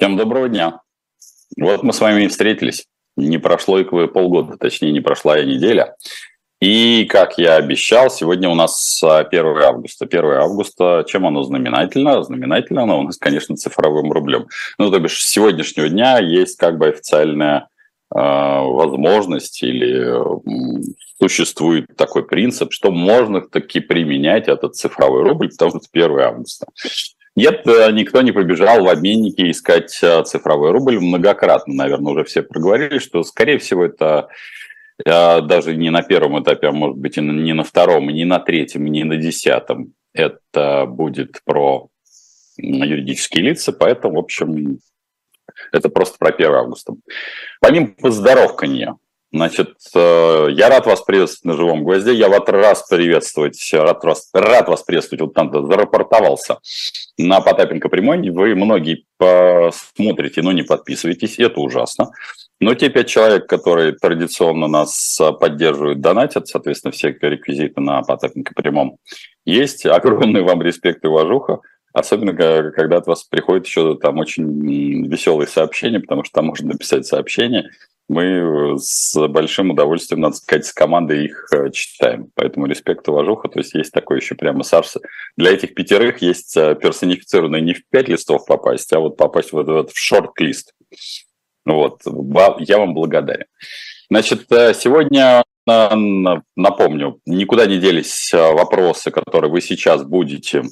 Всем доброго дня. Вот мы с вами встретились. Не прошло и полгода, точнее, не прошла и неделя. И, как я обещал, сегодня у нас 1 а, августа. 1 августа, чем оно знаменательно? Знаменательно оно у нас, конечно, цифровым рублем. Ну, то бишь, с сегодняшнего дня есть как бы официальная э, возможность или э, существует такой принцип, что можно таки применять этот цифровой рубль, потому что это 1 августа. Нет, э, никто не побежал в обменники искать э, цифровой рубль. Многократно, наверное, уже все проговорили, что, скорее всего, это э, даже не на первом этапе, а может быть и не на втором, и не на третьем, и не на десятом. Это будет про юридические лица, поэтому, в общем, это просто про 1 августа. Помимо поздоровкания, Значит, э, я рад вас приветствовать на живом гвозде. Я вас раз приветствовать, рад вас, рад вас приветствовать. Вот там зарапортовался на Потапенко прямой. Вы многие посмотрите, но не подписывайтесь. Это ужасно. Но те пять человек, которые традиционно нас поддерживают, донатят, соответственно, все реквизиты на Потапенко прямом есть. Огромный вам респект и уважуха. Особенно, когда от вас приходит еще там очень веселые сообщения, потому что там можно написать сообщение, мы э, с большим удовольствием, надо сказать, с командой их э, читаем. Поэтому респект, уважуха. То есть есть такой еще прямо сарс. Для этих пятерых есть э, персонифицированный не в пять листов попасть, а вот попасть в этот в шорт-лист. Вот. Я вам благодарен. Значит, сегодня напомню, никуда не делись вопросы, которые вы сейчас будете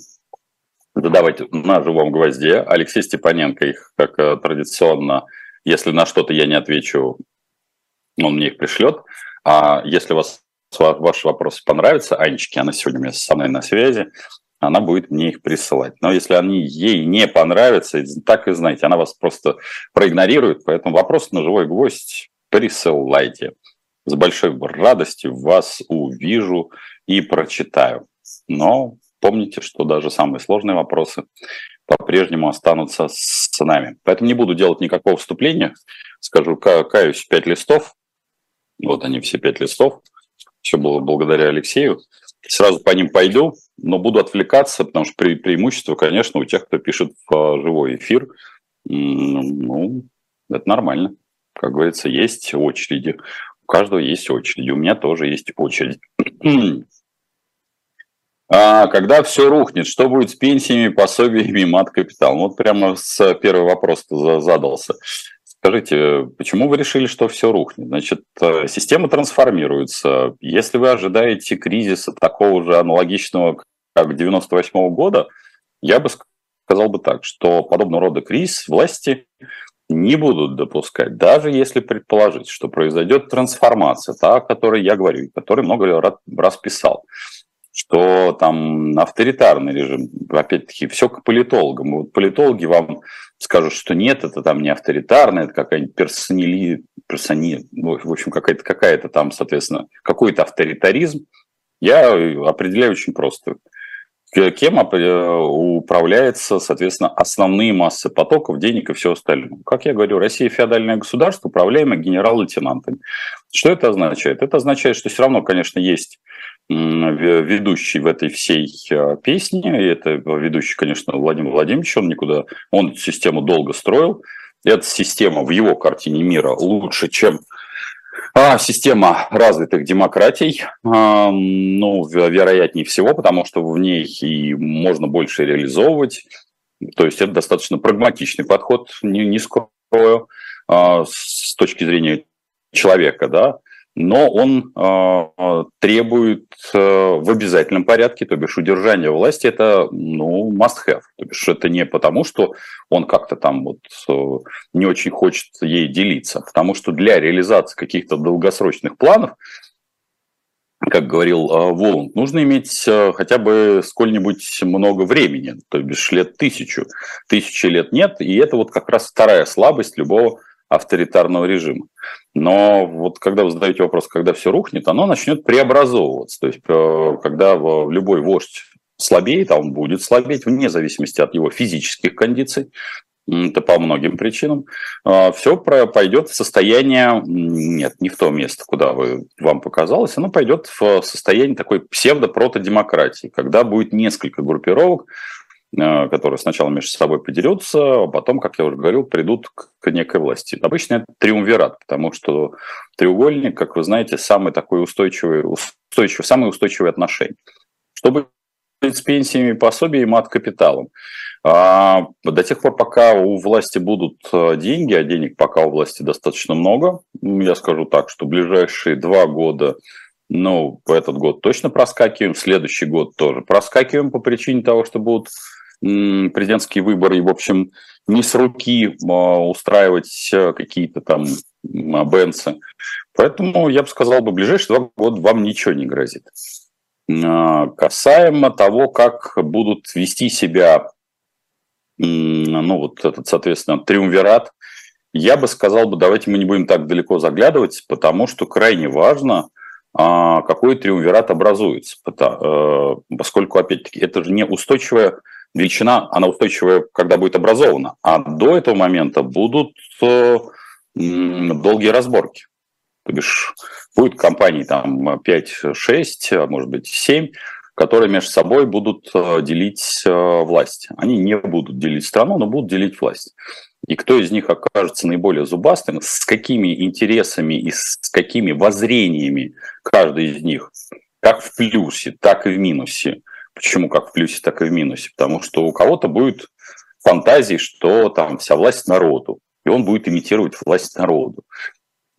задавать на живом гвозде. Алексей Степаненко их, как традиционно, если на что-то я не отвечу, он мне их пришлет. А если вас ваши вопросы понравятся, Анечке, она сегодня у меня со мной на связи, она будет мне их присылать. Но если они ей не понравятся, так и знаете, она вас просто проигнорирует, поэтому вопрос на живой гвоздь присылайте. С большой радостью вас увижу и прочитаю. Но помните, что даже самые сложные вопросы по-прежнему останутся с нами. Поэтому не буду делать никакого вступления. Скажу, каюсь, пять листов. Вот они, все пять листов. Все было благодаря Алексею. Сразу по ним пойду, но буду отвлекаться, потому что пре преимущество, конечно, у тех, кто пишет в живой эфир. Ну, это нормально. Как говорится, есть очереди. У каждого есть очереди. У меня тоже есть очередь. А когда все рухнет, что будет с пенсиями, пособиями, мат-капиталом? Вот прямо с первого вопроса задался. Скажите, почему вы решили, что все рухнет? Значит, э, система трансформируется. Если вы ожидаете кризиса такого же аналогичного, как 98 -го года, я бы сказал бы так, что подобного рода кризис власти не будут допускать, даже если предположить, что произойдет трансформация, та, о которой я говорю, которой много раз писал что там авторитарный режим, опять-таки, все к политологам. Вот политологи вам скажут, что нет, это там не авторитарно, это какая-нибудь персонали, персони, ну, в общем, какая-то какая там, соответственно, какой-то авторитаризм. Я определяю очень просто. Кем управляется, соответственно, основные массы потоков, денег и все остальное. Как я говорю, Россия феодальное государство, управляемое генерал-лейтенантами. Что это означает? Это означает, что все равно, конечно, есть ведущий в этой всей а, песне. И это ведущий, конечно, Владимир Владимирович. Он никуда... Он эту систему долго строил. Эта система в его картине мира лучше, чем а, система развитых демократий, а, ну, вероятнее всего, потому что в ней и можно больше реализовывать. То есть это достаточно прагматичный подход, не, не скрою, а, с точки зрения человека, да но он э, требует э, в обязательном порядке, то бишь удержание власти это ну must have, то бишь это не потому, что он как-то там вот э, не очень хочет ей делиться, потому что для реализации каких-то долгосрочных планов как говорил э, Воланд, нужно иметь э, хотя бы сколь-нибудь много времени, то бишь лет тысячу. Тысячи лет нет, и это вот как раз вторая слабость любого авторитарного режима. Но вот когда вы задаете вопрос, когда все рухнет, оно начнет преобразовываться. То есть, э, когда любой вождь слабеет, а он будет слабеть вне зависимости от его физических кондиций, это по многим причинам, э, все пойдет в состояние, нет, не в то место, куда вы, вам показалось, оно пойдет в состояние такой псевдо-протодемократии, когда будет несколько группировок, которые сначала между собой подерутся, а потом, как я уже говорил, придут к некой власти. Обычно это триумвират, потому что треугольник, как вы знаете, самый такой устойчивый, устойчивый самые устойчивые отношения. Чтобы с пенсиями, пособиями, от капиталом. А до тех пор, пока у власти будут э, деньги, а денег пока у власти достаточно много, я скажу так, что ближайшие два года, ну, этот год точно проскакиваем, следующий год тоже проскакиваем по причине того, что будут президентские выборы, и, в общем, не с руки а, устраивать э, какие-то там бенцы. Поэтому я бы сказал, бы, ближайшие два года вам ничего не грозит. А, касаемо того, как будут вести себя ну вот этот, соответственно, триумвират, я бы сказал бы, давайте мы не будем так далеко заглядывать, потому что крайне важно, а, какой триумвират образуется, э, поскольку, опять-таки, это же не устойчивая величина, она устойчивая, когда будет образована, а до этого момента будут э, долгие разборки. То бишь, будет компаний там 5-6, а может быть 7, которые между собой будут э, делить э, власть. Они не будут делить страну, но будут делить власть. И кто из них окажется наиболее зубастым, с какими интересами и с какими воззрениями каждый из них, как в плюсе, так и в минусе. Почему как в плюсе, так и в минусе? Потому что у кого-то будет фантазии, что там вся власть народу, и он будет имитировать власть народу.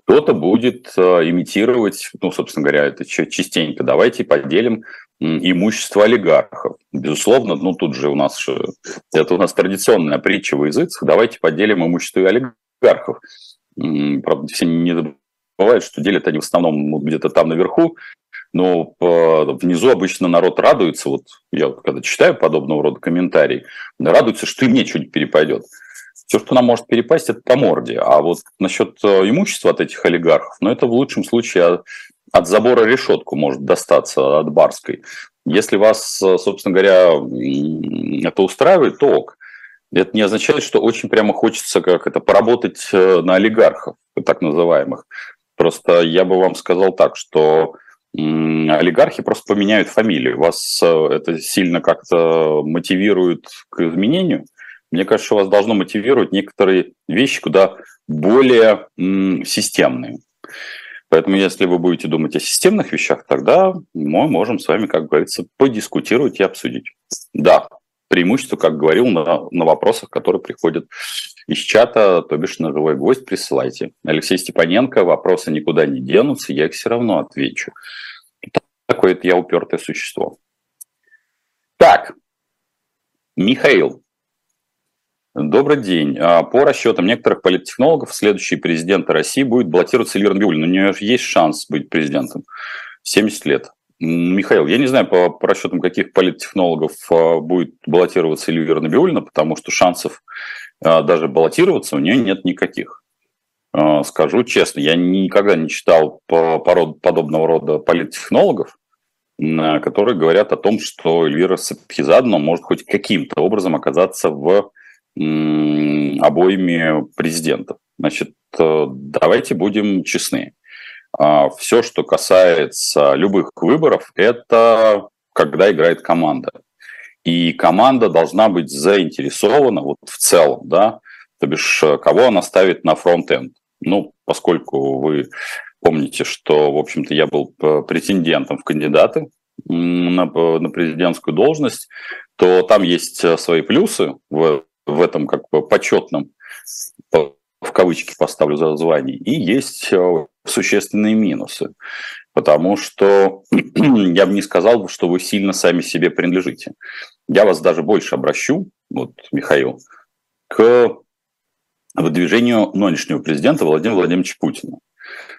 Кто-то будет э, имитировать, ну, собственно говоря, это частенько. Давайте поделим имущество олигархов. Безусловно, ну тут же у нас это у нас традиционная притча в языцах. Давайте поделим имущество олигархов. Правда, все не забывают, что делят они в основном где-то там наверху, но внизу обычно народ радуется. Вот я вот когда читаю подобного рода комментарии, радуется, что и мне что-нибудь перепадет. Все, что нам может перепасть, это по морде. А вот насчет э, имущества от этих олигархов, ну, это в лучшем случае от забора решетку может достаться от барской. Если вас, собственно говоря, это устраивает, то ок. Это не означает, что очень прямо хочется как это поработать э, на олигархов, так называемых. Просто я бы вам сказал так, что олигархи просто поменяют фамилию. Вас э, это сильно как-то мотивирует к изменению. Мне кажется, вас должно мотивировать некоторые вещи куда более системные. Поэтому, если вы будете думать о системных вещах, тогда мы можем с вами, как говорится, подискутировать и обсудить. Да, преимущество, как говорил, на, на вопросах, которые приходят из чата, то бишь на живой гвоздь присылайте. Алексей Степаненко, вопросы никуда не денутся, я их все равно отвечу. Такое это я упертое существо. Так, Михаил, Добрый день. А, по расчетам некоторых политтехнологов, следующий президент России будет баллотироваться Эльвира Набиуллина. У нее есть шанс быть президентом. 70 лет. Михаил, я не знаю по, по расчетам каких политтехнологов а, будет баллотироваться Эльвира Набиуллина, потому что шансов даже баллотироваться у нее нет никаких. Скажу честно, я никогда не читал по, по подобного рода политтехнологов, которые говорят о том, что Эльвира Сапхизадна может хоть каким-то образом оказаться в обоими президентов. Значит, э, давайте будем честны. А, Все, что касается любых выборов, это когда играет команда. И команда должна быть заинтересована вот в целом, да, то бишь э, кого она ставит на фронт-энд. Ну, поскольку вы помните, что, в общем-то, я был э, претендентом в кандидаты на, на президентскую должность, то там есть свои плюсы в в этом как бы почетном, в кавычки поставлю за звание, и есть э, существенные минусы. Потому что я бы не сказал, что вы сильно сами себе принадлежите. Я вас даже больше обращу, вот, Михаил, к выдвижению нынешнего президента Владимира Владимировича Путина.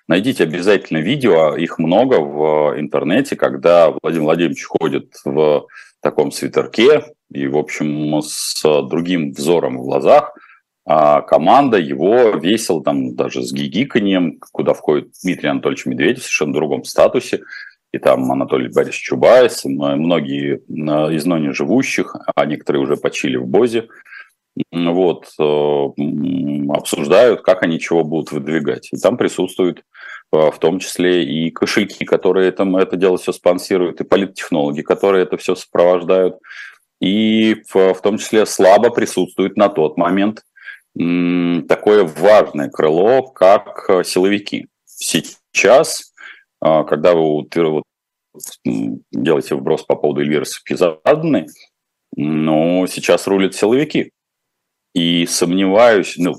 Найдите обязательно видео, их много в интернете, когда Владимир Владимирович ходит в таком свитерке и, в общем, с другим взором в глазах, а команда его весила там даже с гигиканьем, куда входит Дмитрий Анатольевич Медведев в совершенно другом статусе, и там Анатолий Борисович Чубайс, многие из ныне живущих, а некоторые уже почили в Бозе, вот, э, обсуждают, как они чего будут выдвигать. И там присутствуют э, в том числе и кошельки, которые это, это дело все спонсируют, и политтехнологи, которые это все сопровождают. и в, в том числе слабо присутствует на тот момент такое важное крыло, как силовики. Сейчас, когда вы делаете вброс по поводу Эльвиры Сапхизадны, но сейчас рулят силовики. И сомневаюсь, ну,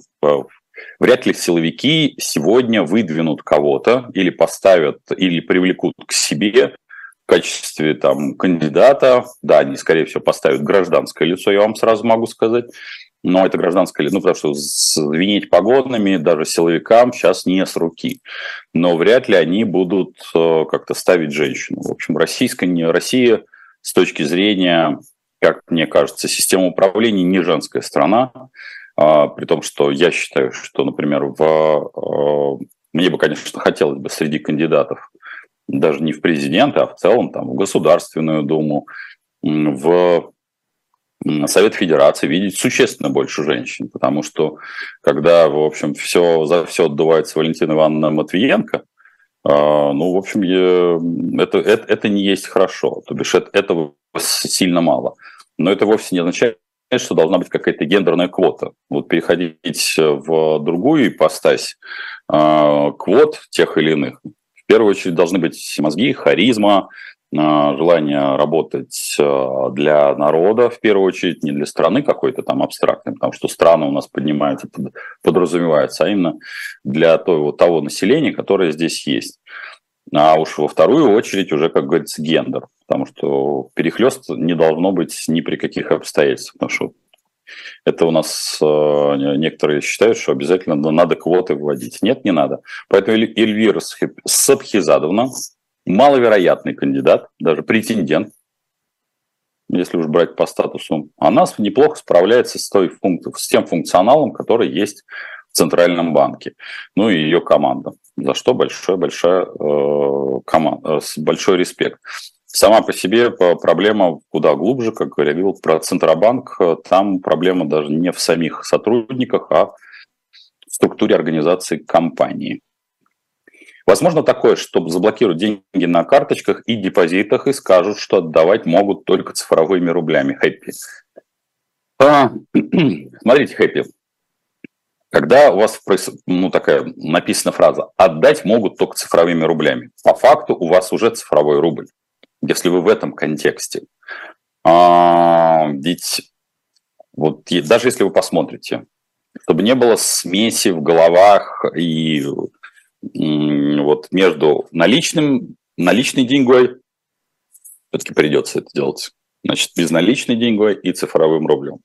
вряд ли силовики сегодня выдвинут кого-то или поставят, или привлекут к себе в качестве там, кандидата. Да, они, скорее всего, поставят гражданское лицо, я вам сразу могу сказать. Но это гражданское лицо, ну, потому что звенеть погодными даже силовикам сейчас не с руки. Но вряд ли они будут э, как-то ставить женщину. В общем, российская, Россия с точки зрения как мне кажется, система управления не женская страна, а, при том, что я считаю, что, например, в, а, мне бы, конечно, хотелось бы среди кандидатов даже не в президенты, а в целом там, в Государственную Думу, в Совет Федерации видеть существенно больше женщин, потому что когда, в общем, все, за все отдувается Валентина Ивановна Матвиенко, а, ну, в общем, это, это, это не есть хорошо, то бишь это, этого сильно мало. Но это вовсе не означает, что должна быть какая-то гендерная квота. Вот переходить в другую ипостась э, квот тех или иных. В первую очередь должны быть мозги, харизма, э, желание работать э, для народа, в первую очередь, не для страны какой-то там абстрактной, потому что страны у нас поднимаются, подразумеваются, а именно для того, того населения, которое здесь есть. А уж во вторую очередь уже, как говорится, гендер, потому что перехлест не должно быть ни при каких обстоятельствах, потому что это у нас э, некоторые считают, что обязательно надо квоты вводить. Нет, не надо. Поэтому Эльвира Сабхизадовна маловероятный кандидат, даже претендент, если уж брать по статусу, она неплохо справляется с, той функ... с тем функционалом, который есть в Центральном банке. Ну и ее команда. За что большой, большая, э, команда, э, большой респект. Сама по себе проблема куда глубже, как говорил про Центробанк. Там проблема даже не в самих сотрудниках, а в структуре организации компании. Возможно такое, чтобы заблокировать деньги на карточках и депозитах и скажут, что отдавать могут только цифровыми рублями. Хэппи. А, смотрите, Хэппи, когда у вас ну, такая написана фраза «отдать могут только цифровыми рублями», по факту у вас уже цифровой рубль, если вы в этом контексте. А, ведь вот даже если вы посмотрите, чтобы не было смеси в головах и вот между наличным, наличной деньгой, все-таки придется это делать, значит, безналичной деньгой и цифровым рублем.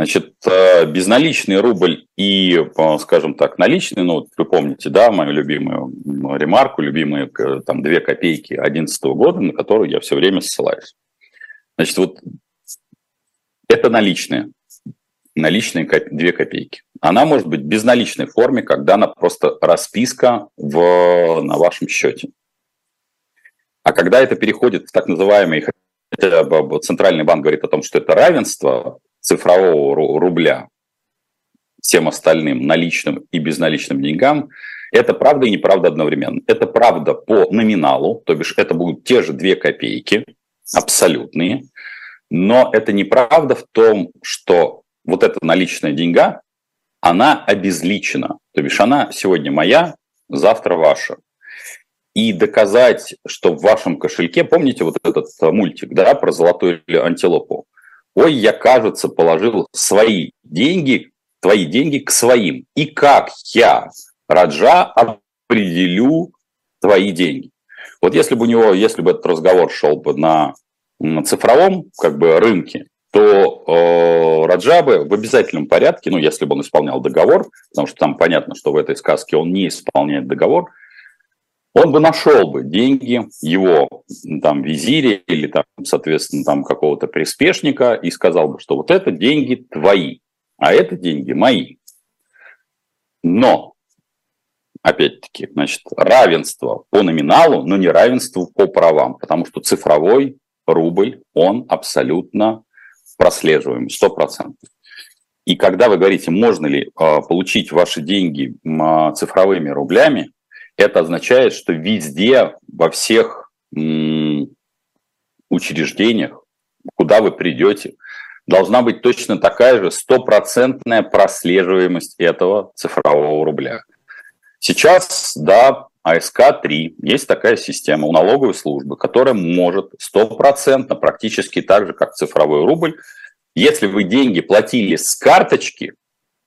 Значит, э, безналичный рубль и, э, скажем так, наличный, ну, вы помните, да, мою любимую ремарку, любимые э, там две копейки 2011 года, на которую я все время ссылаюсь. Значит, вот это наличные, наличные две копейки. Она может быть в безналичной форме, когда она просто расписка в, на вашем счете. А когда это переходит в так называемый, Центральный банк говорит о том, что это равенство, цифрового рубля всем остальным наличным и безналичным деньгам, это правда и неправда одновременно. Это правда по номиналу, то бишь это будут те же две копейки, абсолютные, но это неправда в том, что вот эта наличная деньга, она обезличена. То бишь она сегодня моя, завтра ваша. И доказать, что в вашем кошельке, помните вот этот мультик, да, про золотую антилопу? ой, я, кажется, положил свои деньги, твои деньги к своим. И как я, Раджа, определю твои деньги? Вот если бы у него, если бы этот разговор шел бы на, на цифровом как бы рынке, то э, Раджа бы в обязательном порядке, ну, если бы он исполнял договор, потому что там понятно, что в этой сказке он не исполняет договор, он бы нашел бы деньги его там визире или там, соответственно, там какого-то приспешника и сказал бы, что вот это деньги твои, а это деньги мои. Но, опять-таки, значит, равенство по номиналу, но не равенство по правам, потому что цифровой рубль, он абсолютно прослеживаем, 100%. И когда вы говорите, можно ли э, получить ваши деньги э, цифровыми рублями, это означает, что везде, во всех учреждениях, куда вы придете, должна быть точно такая же стопроцентная прослеживаемость этого цифрового рубля. Сейчас, да, АСК-3, есть такая система у налоговой службы, которая может стопроцентно, практически так же, как цифровой рубль, если вы деньги платили с карточки,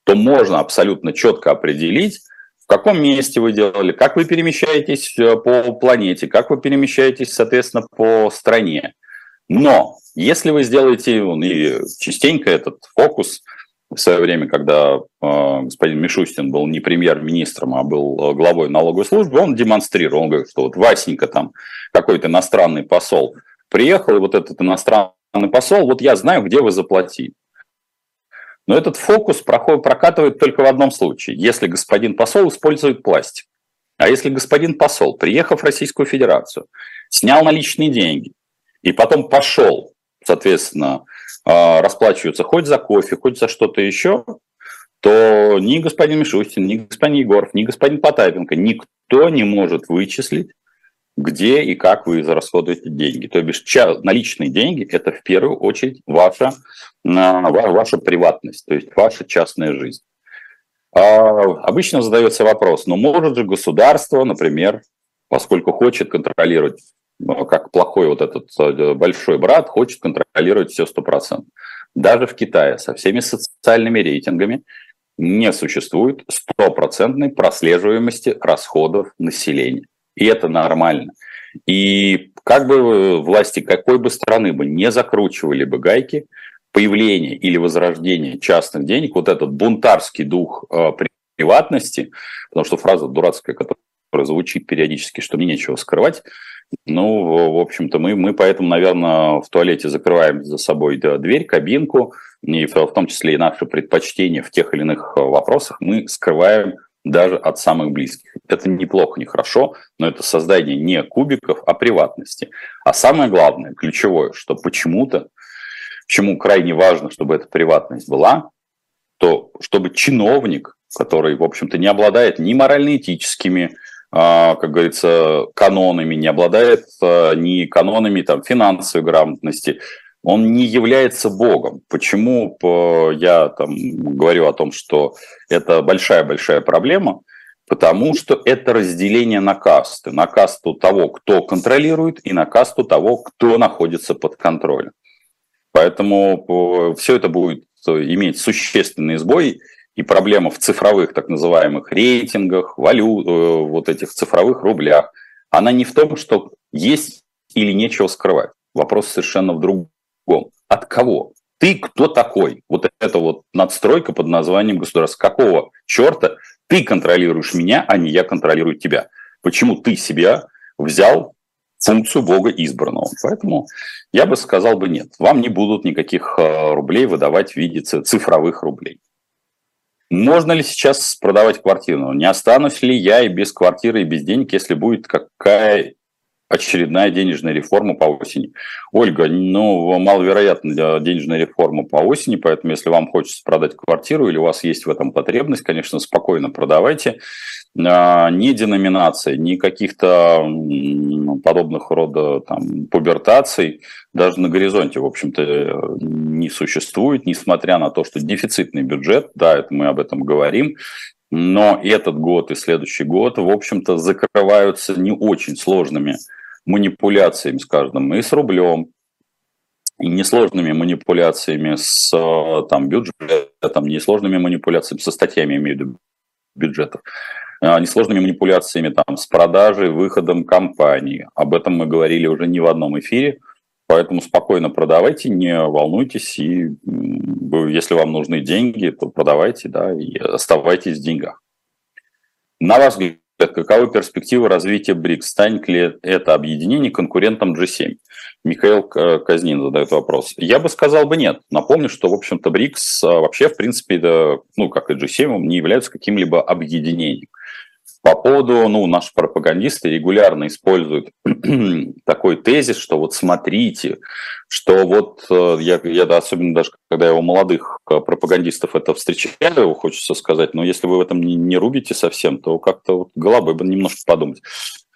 то можно абсолютно четко определить, в каком месте вы делали, как вы перемещаетесь э, по планете, как вы перемещаетесь, соответственно, по стране. Но если вы сделаете, и частенько этот фокус в свое время, когда э, господин Мишустин был не премьер-министром, а был э, главой налоговой службы, он демонстрировал, он говорит, что вот Васенька там, какой-то иностранный посол, приехал, и вот этот иностранный посол, вот я знаю, где вы заплатили. Но этот фокус проходит, прокатывает только в одном случае, если господин посол использует пластик. А если господин посол, приехав в Российскую Федерацию, снял наличные деньги и потом пошел, соответственно, а, расплачиваться хоть за кофе, хоть за что-то еще, то ни господин Мишустин, ни господин Егоров, ни господин Потапенко, никто не может вычислить, где и как вы зарасходуете деньги. То бишь наличные деньги – это в первую очередь ваша, ваша приватность, то есть ваша частная жизнь. А обычно задается вопрос, но ну, может же государство, например, поскольку хочет контролировать, как плохой вот этот э, большой брат, хочет контролировать все 100%. Даже в Китае со всеми социальными рейтингами не существует стопроцентной прослеживаемости расходов населения. И это нормально. И как бы власти какой бы страны бы не закручивали бы гайки, появление или возрождение частных денег, вот этот бунтарский дух э, приватности, потому что фраза дурацкая, которая звучит периодически, что мне нечего скрывать, ну, в общем-то, мы, мы поэтому, наверное, в туалете закрываем за собой дверь, кабинку, и в том числе и наши предпочтения в тех или иных вопросах мы скрываем даже от самых близких. Это неплохо, не хорошо, но это создание не кубиков, а приватности. А самое главное, ключевое, что почему-то, почему крайне важно, чтобы эта приватность была, то чтобы чиновник, который, в общем-то, не обладает ни морально-этическими, как говорится, канонами, не обладает а, ни канонами там, финансовой грамотности, он не является Богом. Почему я там говорю о том, что это большая-большая проблема? Потому что это разделение на касты. На касту того, кто контролирует, и на касту того, кто находится под контролем. Поэтому все это будет иметь существенный сбой, и проблема в цифровых так называемых рейтингах, валют, э, вот этих цифровых рублях, она не в том, что есть или нечего скрывать. Вопрос совершенно в другом от кого? Ты кто такой? Вот это вот надстройка под названием государства. Какого черта ты контролируешь меня, а не я контролирую тебя? Почему ты себя взял функцию Бога избранного. Поэтому я бы сказал бы нет. Вам не будут никаких э, рублей выдавать в виде цифровых рублей. Можно ли сейчас продавать квартиру? Не останусь ли я и без квартиры, и без денег, если будет какая очередная денежная реформа по осени. Ольга, ну, маловероятно денежная реформа по осени, поэтому если вам хочется продать квартиру или у вас есть в этом потребность, конечно, спокойно продавайте. А, ни деноминации, ни каких-то подобных рода там, пубертаций даже на горизонте, в общем-то, не существует, несмотря на то, что дефицитный бюджет, да, это мы об этом говорим, но этот год и следующий год, в общем-то, закрываются не очень сложными манипуляциями, скажем, и с рублем, и несложными манипуляциями с там, бюджетом, несложными манипуляциями со статьями, имею в виду бюджетов, а, несложными манипуляциями там, с продажей, выходом компании. Об этом мы говорили уже не в одном эфире, поэтому спокойно продавайте, не волнуйтесь, и если вам нужны деньги, то продавайте, да, и оставайтесь в деньгах. На ваш взгляд, каковы перспективы развития БРИКС? Станет ли это объединение конкурентом G7? Михаил Казнин задает вопрос. Я бы сказал бы нет. Напомню, что, в общем-то, БРИКС а, вообще, в принципе, ну, как и G7, не являются каким-либо объединением. По поводу, ну, наши пропагандисты регулярно используют такой тезис, что вот смотрите, что вот э, я, я да, особенно даже когда я у молодых э, пропагандистов это встречаю, хочется сказать, но если вы в этом не, не рубите совсем, то как-то вот головой бы немножко подумать.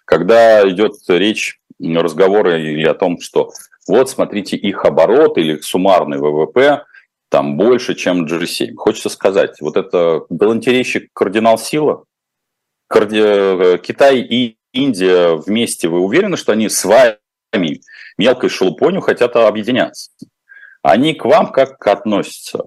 Когда идет речь разговоры или о том, что вот, смотрите, их оборот или суммарный ВВП там больше, чем G7. Хочется сказать, вот это галантерейщик кардинал сила. Китай и Индия вместе, вы уверены, что они с вами мелкой шелупонью хотят объединяться? Они к вам как относятся?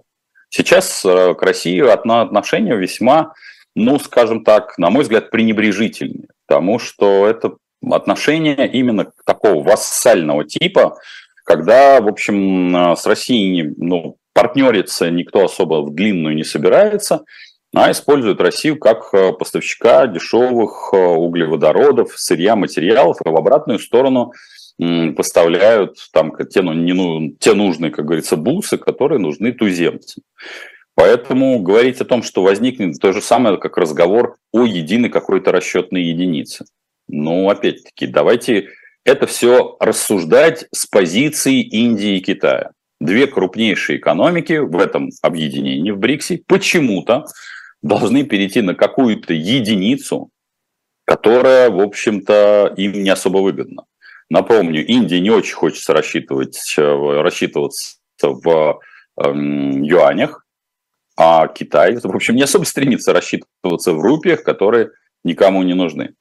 Сейчас э, к России отношения весьма, ну, скажем так, на мой взгляд, пренебрежительные, потому что это отношения именно такого вассального типа, когда, в общем, э, с Россией ну, партнериться никто особо в длинную не собирается, а использует Россию как э, поставщика дешевых углеводородов, сырья, материалов, и в обратную сторону поставляют там те, ну, не, ну, те нужные, как говорится, бусы, которые нужны туземцам. Поэтому говорить о том, что возникнет то же самое, как разговор о единой какой-то расчетной единице. Ну, опять-таки, давайте это все рассуждать с позиции Индии и Китая. Две крупнейшие экономики в этом объединении, в БРИКСе, почему-то должны перейти на какую-то единицу, которая, в общем-то, им не особо выгодна. Напомню, Индия не очень хочется рассчитывать, э, рассчитываться в эм, юанях, а Китай, в общем, не особо стремится рассчитываться в рупиях, которые никому не нужны.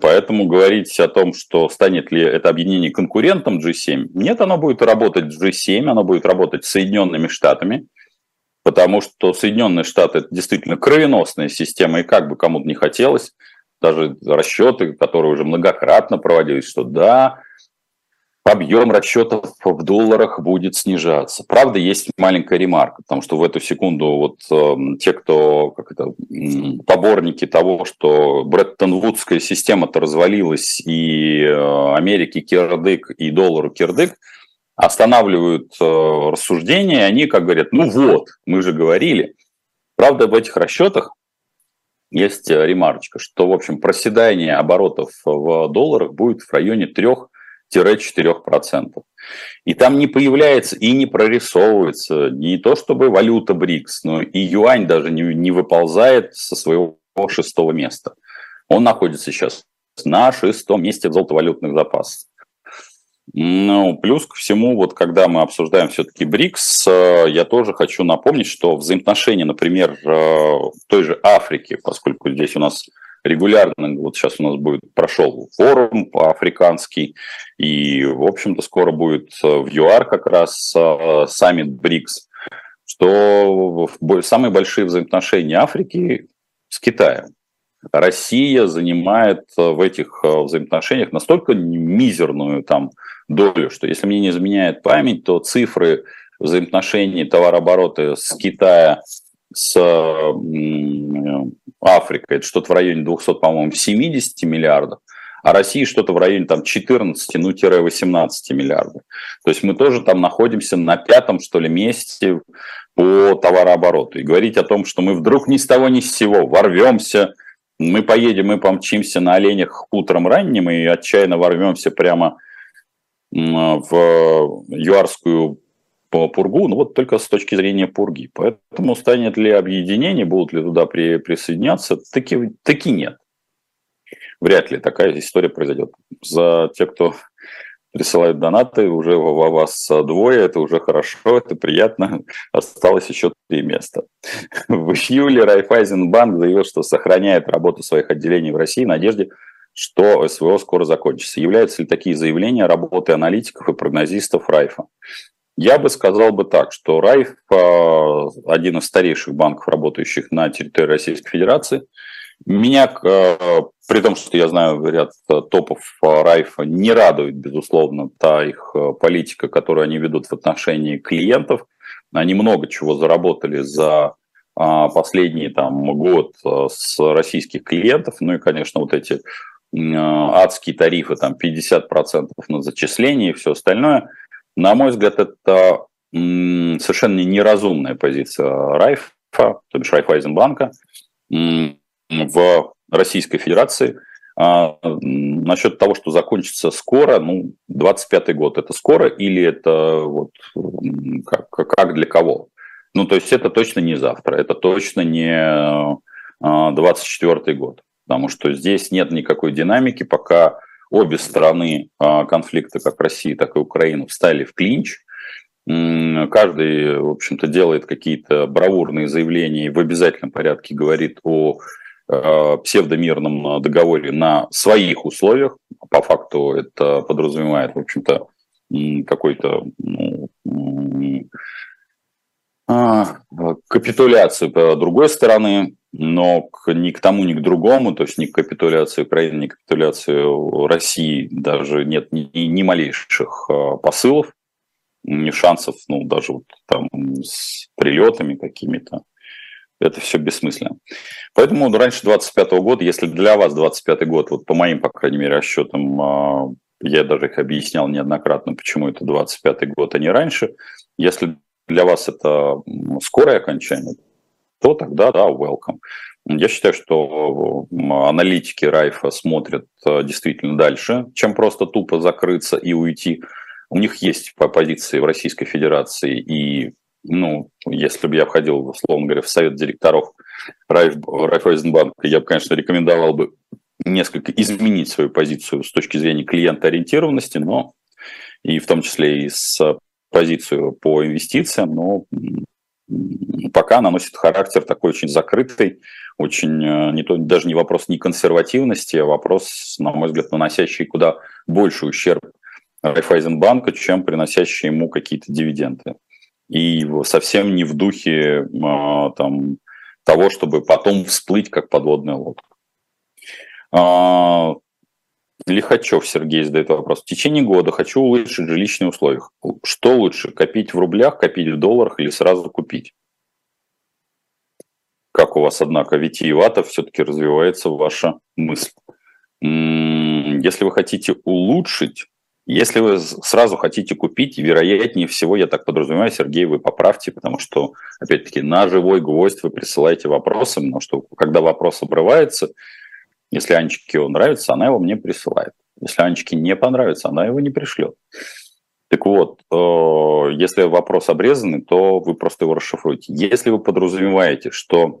Поэтому говорить о том, что станет ли это объединение конкурентом G7, нет, оно будет работать в G7, оно будет работать с Соединенными Штатами, потому что Соединенные Штаты – это действительно кровеносная система, и как бы кому-то не хотелось, даже расчеты, которые уже многократно проводились, что да, объем расчетов в долларах будет снижаться. Правда, есть маленькая ремарка, потому что в эту секунду вот э, те, кто как это, поборники того, что Бреттон-Вудская система-то развалилась, и э, Америке кирдык, и доллару кирдык, останавливают э, рассуждения, они как говорят, ну вот, мы же говорили. Правда, в этих расчетах есть э, ремарочка, что, в общем, проседание оборотов в долларах будет в районе 3-4%. И там не появляется и не прорисовывается не то чтобы валюта БРИКС, но и юань даже не, не выползает со своего шестого места. Он находится сейчас на шестом месте в золотовалютных запасах. Ну, плюс ко всему, вот когда мы обсуждаем все-таки БРИКС, э, я тоже хочу напомнить, что взаимоотношения, например, э, той же Африки, поскольку здесь у нас регулярно, вот сейчас у нас будет, прошел форум африканский, и, в общем-то, скоро будет э, в ЮАР как раз саммит БРИКС, что самые большие взаимоотношения Африки с Китаем. Россия занимает в этих взаимоотношениях настолько мизерную там долю, что если мне не изменяет память, то цифры взаимоотношений товарооборота с Китая с Африкой, это что-то в районе 200, по-моему, 70 миллиардов, а России что-то в районе там 14, ну, 18 миллиардов. То есть мы тоже там находимся на пятом, что ли, месте по товарообороту. И говорить о том, что мы вдруг ни с того ни с сего ворвемся, мы поедем, мы помчимся на оленях утром ранним и отчаянно ворвемся прямо в юарскую пургу, ну вот только с точки зрения пурги. Поэтому станет ли объединение, будут ли туда при, присоединяться, таки, таки нет. Вряд ли такая история произойдет. За те, кто присылают донаты, уже у вас двое, это уже хорошо, это приятно. Осталось еще три места. В июле Райфайзенбанк заявил, что сохраняет работу своих отделений в России в надежде что СВО скоро закончится. Являются ли такие заявления работы аналитиков и прогнозистов Райфа? Я бы сказал бы так, что Райф а, один из старейших банков, работающих на территории Российской Федерации. Меня, а, при том, что я знаю ряд топов Райфа, не радует, безусловно, та их политика, которую они ведут в отношении клиентов. Они много чего заработали за а, последний там, год с российских клиентов. Ну и, конечно, вот эти адские тарифы, там 50% на зачисление и все остальное. На мой взгляд, это совершенно неразумная позиция Райфа, то бишь Райфайзенбанка в Российской Федерации а, насчет того, что закончится скоро, ну, 25-й год, это скоро или это вот как, как для кого? Ну, то есть это точно не завтра, это точно не 24-й а, год потому что здесь нет никакой динамики, пока обе стороны конфликта, как Россия, так и Украина, встали в клинч. Каждый, в общем-то, делает какие-то бравурные заявления и в обязательном порядке говорит о псевдомирном договоре на своих условиях. По факту это подразумевает, в общем-то, какой-то ну, а, капитуляцию другой стороны, но ни к тому, ни к другому, то есть ни к капитуляции Украины, ни к капитуляции России даже нет ни, ни малейших а, посылов, ни шансов, ну, даже вот там с прилетами какими-то. Это все бессмысленно. Поэтому раньше 25 года, если для вас 25 год, вот по моим, по крайней мере, расчетам, а, я даже их объяснял неоднократно, почему это 25 год, а не раньше. Если для вас это скорое окончание, то тогда, да, welcome. Я считаю, что аналитики Райфа смотрят э, действительно дальше, чем просто тупо закрыться и уйти. У них есть по позиции в Российской Федерации и ну, если бы я входил, условно говоря, в совет директоров Райф, Райфайзенбанка, я бы, конечно, рекомендовал бы несколько изменить свою позицию с точки зрения клиентоориентированности, но и в том числе и с позицию по инвестициям, но пока она носит характер такой очень закрытый, очень э, не то, даже не вопрос не консервативности, а вопрос, на мой взгляд, наносящий куда больше ущерб Райфайзенбанка, чем приносящий ему какие-то дивиденды. И совсем не в духе а, там, того, чтобы потом всплыть как подводная лодка. А, Лихачев Сергей задает вопрос. В течение года хочу улучшить жилищные условия. Что лучше, копить в рублях, копить в долларах или сразу купить? Как у вас, однако, витиевато все-таки развивается ваша мысль. Если вы хотите улучшить, если вы сразу хотите купить, вероятнее всего, я так подразумеваю, Сергей, вы поправьте, потому что, опять-таки, на живой гвоздь вы присылаете вопросы, но что когда вопрос обрывается, если Анечке он нравится, она его мне присылает. Если Анечке не понравится, она его не пришлет. Так вот, э, если вопрос обрезанный, то вы просто его расшифруете. Если вы подразумеваете, что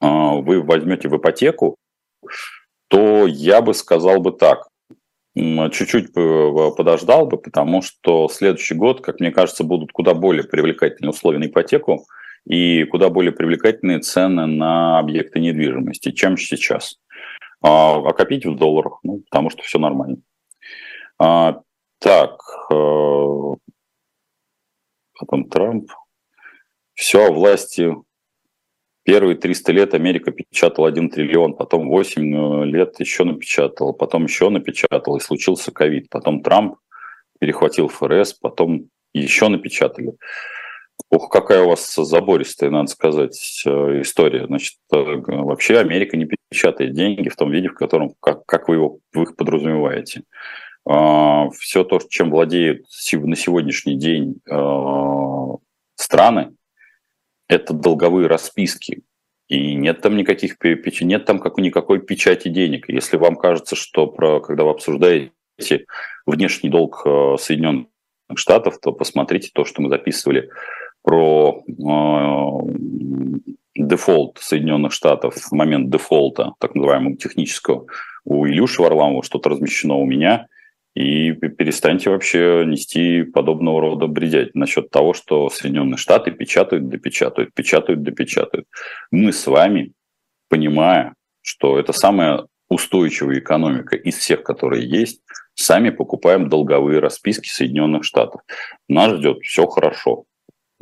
э, вы возьмете в ипотеку, то я бы сказал бы так. Чуть-чуть подождал бы, потому что следующий год, как мне кажется, будут куда более привлекательные условия на ипотеку, и куда более привлекательные цены на объекты недвижимости, чем сейчас. А, а копить в долларах, ну, потому что все нормально. А, так, а, потом Трамп. Все власти. Первые 300 лет Америка печатала 1 триллион, потом 8 э, лет еще напечатала, потом еще напечатала, и случился ковид. Потом Трамп перехватил ФРС, потом еще напечатали. Ох, какая у вас забористая, надо сказать, э, история. Значит, э, вообще Америка не печатает деньги в том виде, в котором, как, как вы, его, вы их подразумеваете. А, Все то, чем владеют на сегодняшний день страны, это долговые расписки. И нет там никаких нет там как, никакой печати денег. Если вам кажется, что про, когда вы обсуждаете внешний долг Соединенных Штатов, то посмотрите то, что мы записывали про э, дефолт Соединенных Штатов в момент дефолта, так называемого технического, у Илюши Варламова, что-то размещено у меня, и перестаньте вообще нести подобного рода бредять насчет того, что Соединенные Штаты печатают, допечатают, печатают, допечатают. Мы с вами, понимая, что это самая устойчивая экономика из всех, которые есть, сами покупаем долговые расписки Соединенных Штатов. Нас ждет все хорошо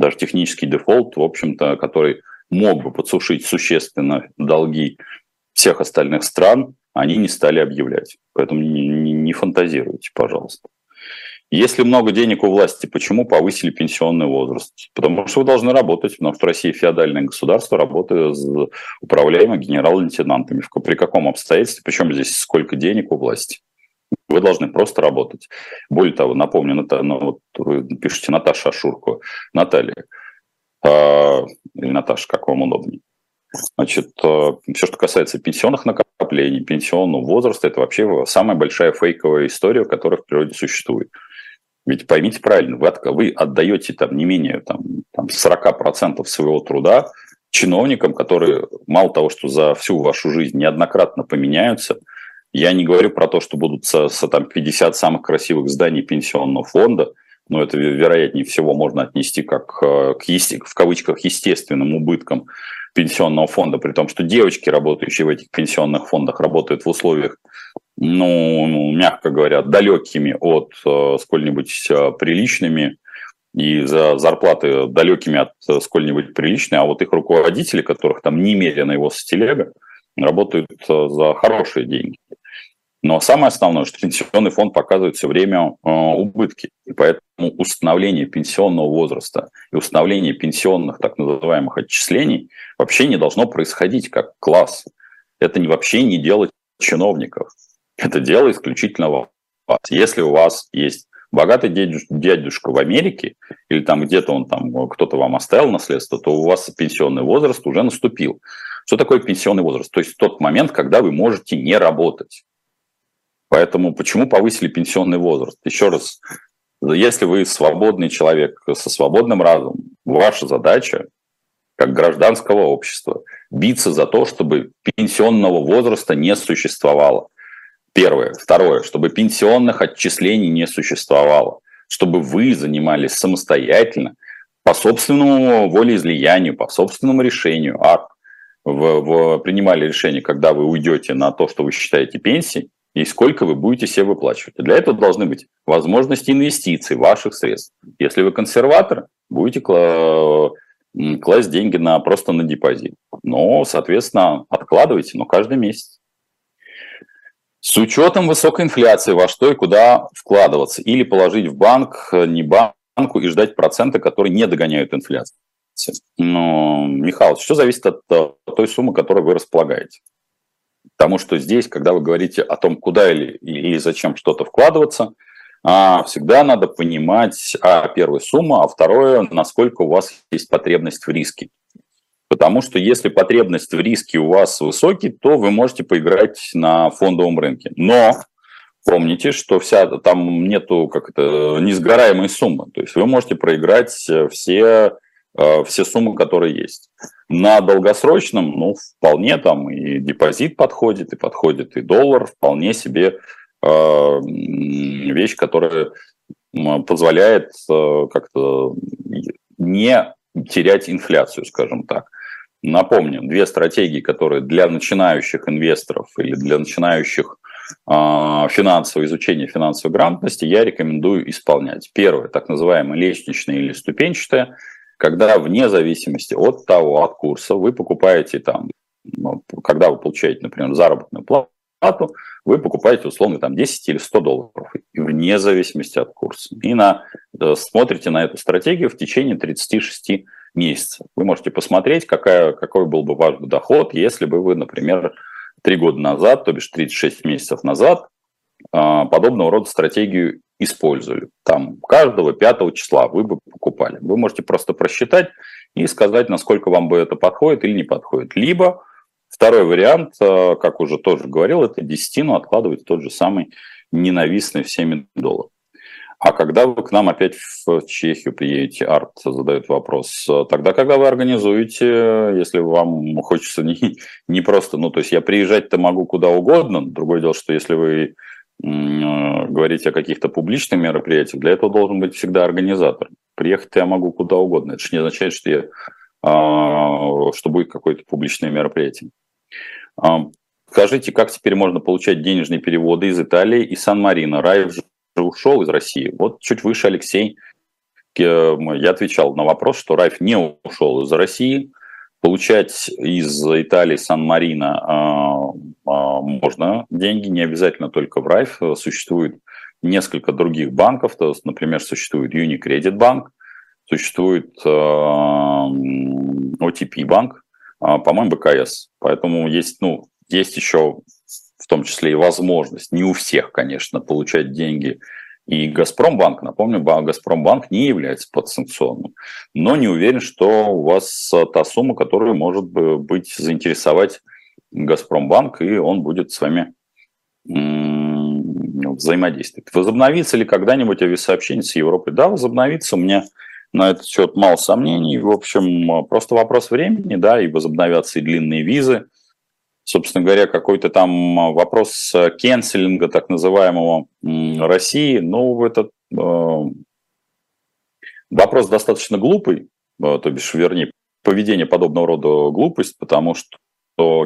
даже технический дефолт, в общем-то, который мог бы подсушить существенно долги всех остальных стран, они не стали объявлять. Поэтому не, не, не фантазируйте, пожалуйста. Если много денег у власти, почему повысили пенсионный возраст? Потому что вы должны работать, потому что Россия феодальное государство, работает с управляемым генерал-лейтенантами. При каком обстоятельстве, причем здесь сколько денег у власти? Вы должны просто работать. Более того, напомню, Ната, ну, вот вы пишете Наташа Ашурко, Наталья, э, или Наташа, как вам удобнее. Значит, э, все, что касается пенсионных накоплений, пенсионного возраста, это вообще самая большая фейковая история, которая в природе существует. Ведь поймите правильно, вы, от, вы отдаете там не менее там, там 40% своего труда чиновникам, которые мало того, что за всю вашу жизнь неоднократно поменяются – Я не говорю про то, что будут со, со, там, 50 самых красивых зданий пенсионного фонда, но это, вероятнее всего, можно отнести как э, к, в кавычках, естественным убыткам пенсионного фонда, при том, что девочки, работающие в этих пенсионных фондах, работают в условиях, ну, ну мягко говоря, далекими от э, сколь-нибудь э, приличными и за зарплаты далекими от э, сколь-нибудь приличной, а вот их руководители, которых там немерено его с телега, работают э, за хорошие деньги. Но самое основное, что пенсионный фонд показывает все время э, убытки. И поэтому установление пенсионного возраста и установление пенсионных так называемых отчислений вообще не должно происходить как класс. Это не, вообще не дело чиновников. Это дело исключительно вас. Если у вас есть богатый дядюшка в Америке, или там где-то он там, кто-то вам оставил наследство, то у вас пенсионный возраст уже наступил. Что такое пенсионный возраст? То есть тот момент, когда вы можете не работать. Поэтому почему повысили пенсионный возраст? Еще раз, если вы свободный человек со свободным разумом, ваша задача как гражданского общества биться за то, чтобы пенсионного возраста не существовало. Первое. Второе, чтобы пенсионных отчислений не существовало, чтобы вы занимались самостоятельно, по собственному волеизлиянию, по собственному решению, а в, в, принимали решение, когда вы уйдете на то, что вы считаете пенсией, и сколько вы будете себе выплачивать. Для этого должны быть возможности инвестиций ваших средств. Если вы консерватор, будете кла- класть деньги на, просто на депозит. Но, соответственно, откладывайте, но каждый месяц. С учетом высокой инфляции, во что и куда вкладываться? Или положить в банк, не банку, и ждать проценты, которые не догоняют инфляцию? Но, Михайлович, что зависит от той суммы, которой вы располагаете? Потому что здесь, когда вы говорите о том, куда или, или зачем что-то вкладываться, а, всегда надо понимать, а, первая сумма, а второе, насколько у вас есть потребность в риске. Потому что если потребность в риске у вас высокий, то вы можете поиграть на фондовом рынке. Но помните, что вся там нету как это несгораемой суммы. То есть вы можете проиграть все Э, все суммы, которые есть. На долгосрочном, ну, вполне там и депозит подходит, и подходит и доллар, вполне себе э, вещь, которая позволяет э, как-то не терять инфляцию, скажем так. Напомню, две стратегии, которые для начинающих инвесторов или для начинающих финансового изучения финансовой грамотности я рекомендую исполнять. Первое, так называемое лестничное или ступенчатое – когда вне зависимости от того, от курса, вы покупаете там, ну, когда вы получаете, например, заработную плату, вы покупаете условно там 10 или 100 долларов, вне зависимости от курса. И на, смотрите на эту стратегию в течение 36 месяцев. Вы можете посмотреть, какая, какой был бы ваш доход, если бы вы, например, три года назад, то бишь 36 месяцев назад, подобного рода стратегию использовали. Там каждого пятого числа вы бы покупали. Вы можете просто просчитать и сказать, насколько вам бы это подходит или не подходит. Либо второй вариант, а, как уже тоже говорил, это десятину откладывать тот же самый ненавистный всеми доллар. А когда вы к нам опять в Чехию приедете, Арт задает вопрос, тогда когда вы организуете, если вам хочется не, не просто, ну то есть я приезжать-то могу куда угодно, другое дело, что если вы говорить о каких-то публичных мероприятиях, для этого должен быть всегда организатор. Приехать я могу куда угодно. Это же не означает, что, я, а, что будет какое-то публичное мероприятие. А, скажите, как теперь можно получать денежные переводы из Италии и Сан-Марино? Раев же ушел из России. Вот чуть выше Алексей, э, я отвечал на вопрос, что Райф не ушел из России, Получать из Италии, Сан-Марино а, а, можно деньги, не обязательно только в Райф. Существует несколько других банков, то есть, например, существует Unicredit банк, существует OTP банк, а, по-моему, БКС. Поэтому есть, ну, есть еще в том числе и возможность, не у всех, конечно, получать деньги и Газпромбанк, напомню, Газпромбанк не является подсанкционным, но не уверен, что у вас та сумма, которая может быть заинтересовать Газпромбанк, и он будет с вами взаимодействовать. Возобновится ли когда-нибудь авиасообщение с Европой? Да, возобновится. У меня на этот счет мало сомнений. В общем, просто вопрос времени, да, и возобновятся и длинные визы. Собственно говоря, какой-то там вопрос кенселинга так называемого России, ну, этот э, вопрос достаточно глупый, э, то бишь, вернее, поведение подобного рода глупость, потому что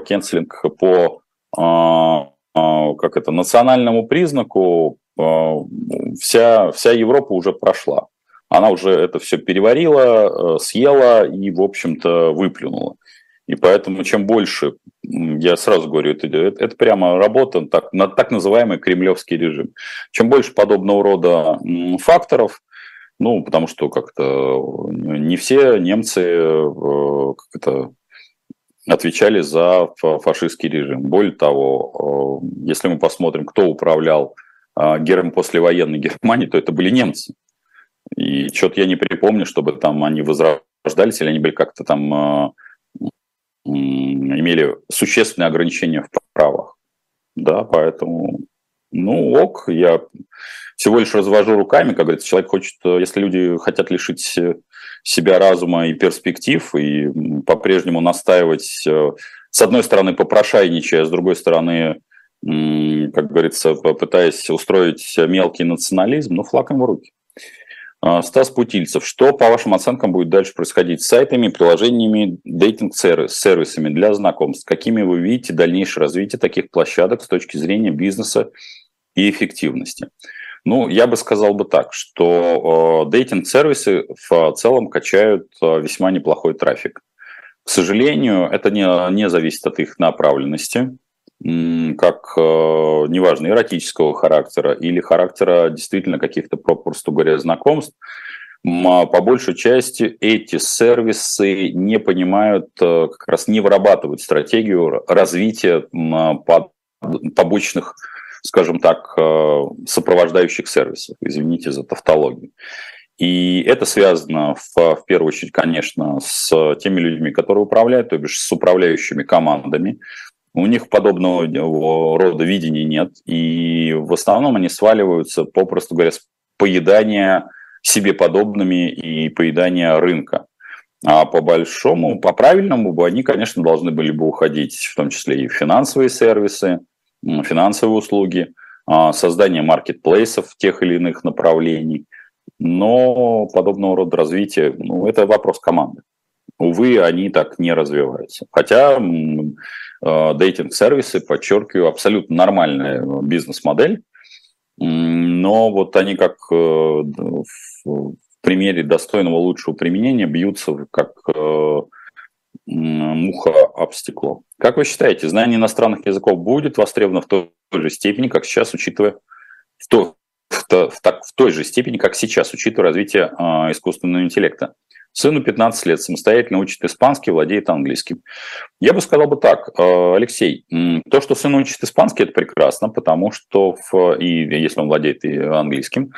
кенселинг по э, как это, национальному признаку вся, вся Европа уже прошла. Она уже это все переварила, съела и, в общем-то, выплюнула. И поэтому чем больше, я сразу говорю, это, это, это прямо работа так, на так называемый кремлевский режим. Чем больше подобного рода факторов, ну, потому что как-то не все немцы э, как это, отвечали за фашистский режим. Более того, э, если мы посмотрим, кто управлял э, гером послевоенной Германии, то это были немцы. И что-то я не припомню, чтобы там они возрождались или они были как-то там имели существенные ограничения в правах. Да, поэтому, ну, ок, я всего лишь развожу руками, как говорится, человек хочет, если люди хотят лишить себя разума и перспектив, и по-прежнему настаивать, э, с одной стороны, попрошайничая, с другой стороны, как говорится, пытаясь устроить мелкий национализм, ну, флаг в руки. А, Стас Путильцев, что, по вашим оценкам, будет дальше происходить с сайтами, приложениями, дейтинг-сервисами для знакомств? Какими вы видите дальнейшее развитие таких площадок с точки зрения бизнеса и эффективности? Ну, я бы сказал бы так, что э, дейтинг-сервисы в целом качают э, весьма неплохой трафик. К сожалению, это не, не зависит от их направленности как, э, неважно, эротического характера или характера действительно каких-то, попросту говоря, знакомств, а по большей части эти сервисы не понимают, э, как раз не вырабатывают стратегию развития побочных, скажем так, э, сопровождающих сервисов. Извините за тавтологию. И это связано в, в первую очередь, конечно, с теми людьми, которые управляют, то бишь с управляющими командами, у них подобного рода видения нет, и в основном они сваливаются, попросту говоря, с поедания себе подобными и поедания рынка. А по большому, по правильному бы они, конечно, должны были бы уходить, в том числе и финансовые сервисы, финансовые услуги, а, создание маркетплейсов тех или иных направлений. Но подобного рода развитие, ну, это вопрос команды. Увы, они так не развиваются. Хотя Э, дейтинг-сервисы, подчеркиваю, абсолютно нормальная бизнес-модель, но вот они как э, в примере достойного лучшего применения бьются как э, муха об стекло. Как вы считаете, знание иностранных языков будет востребовано в той же степени, как сейчас, учитывая в, то, в, в, в той же степени, как сейчас, учитывая развитие э, искусственного интеллекта? Сыну 15 лет, самостоятельно учит испанский, владеет английским. Я бы сказал бы так, э, Алексей, то, что сын учит испанский, это прекрасно, потому что, в, и если он владеет английским,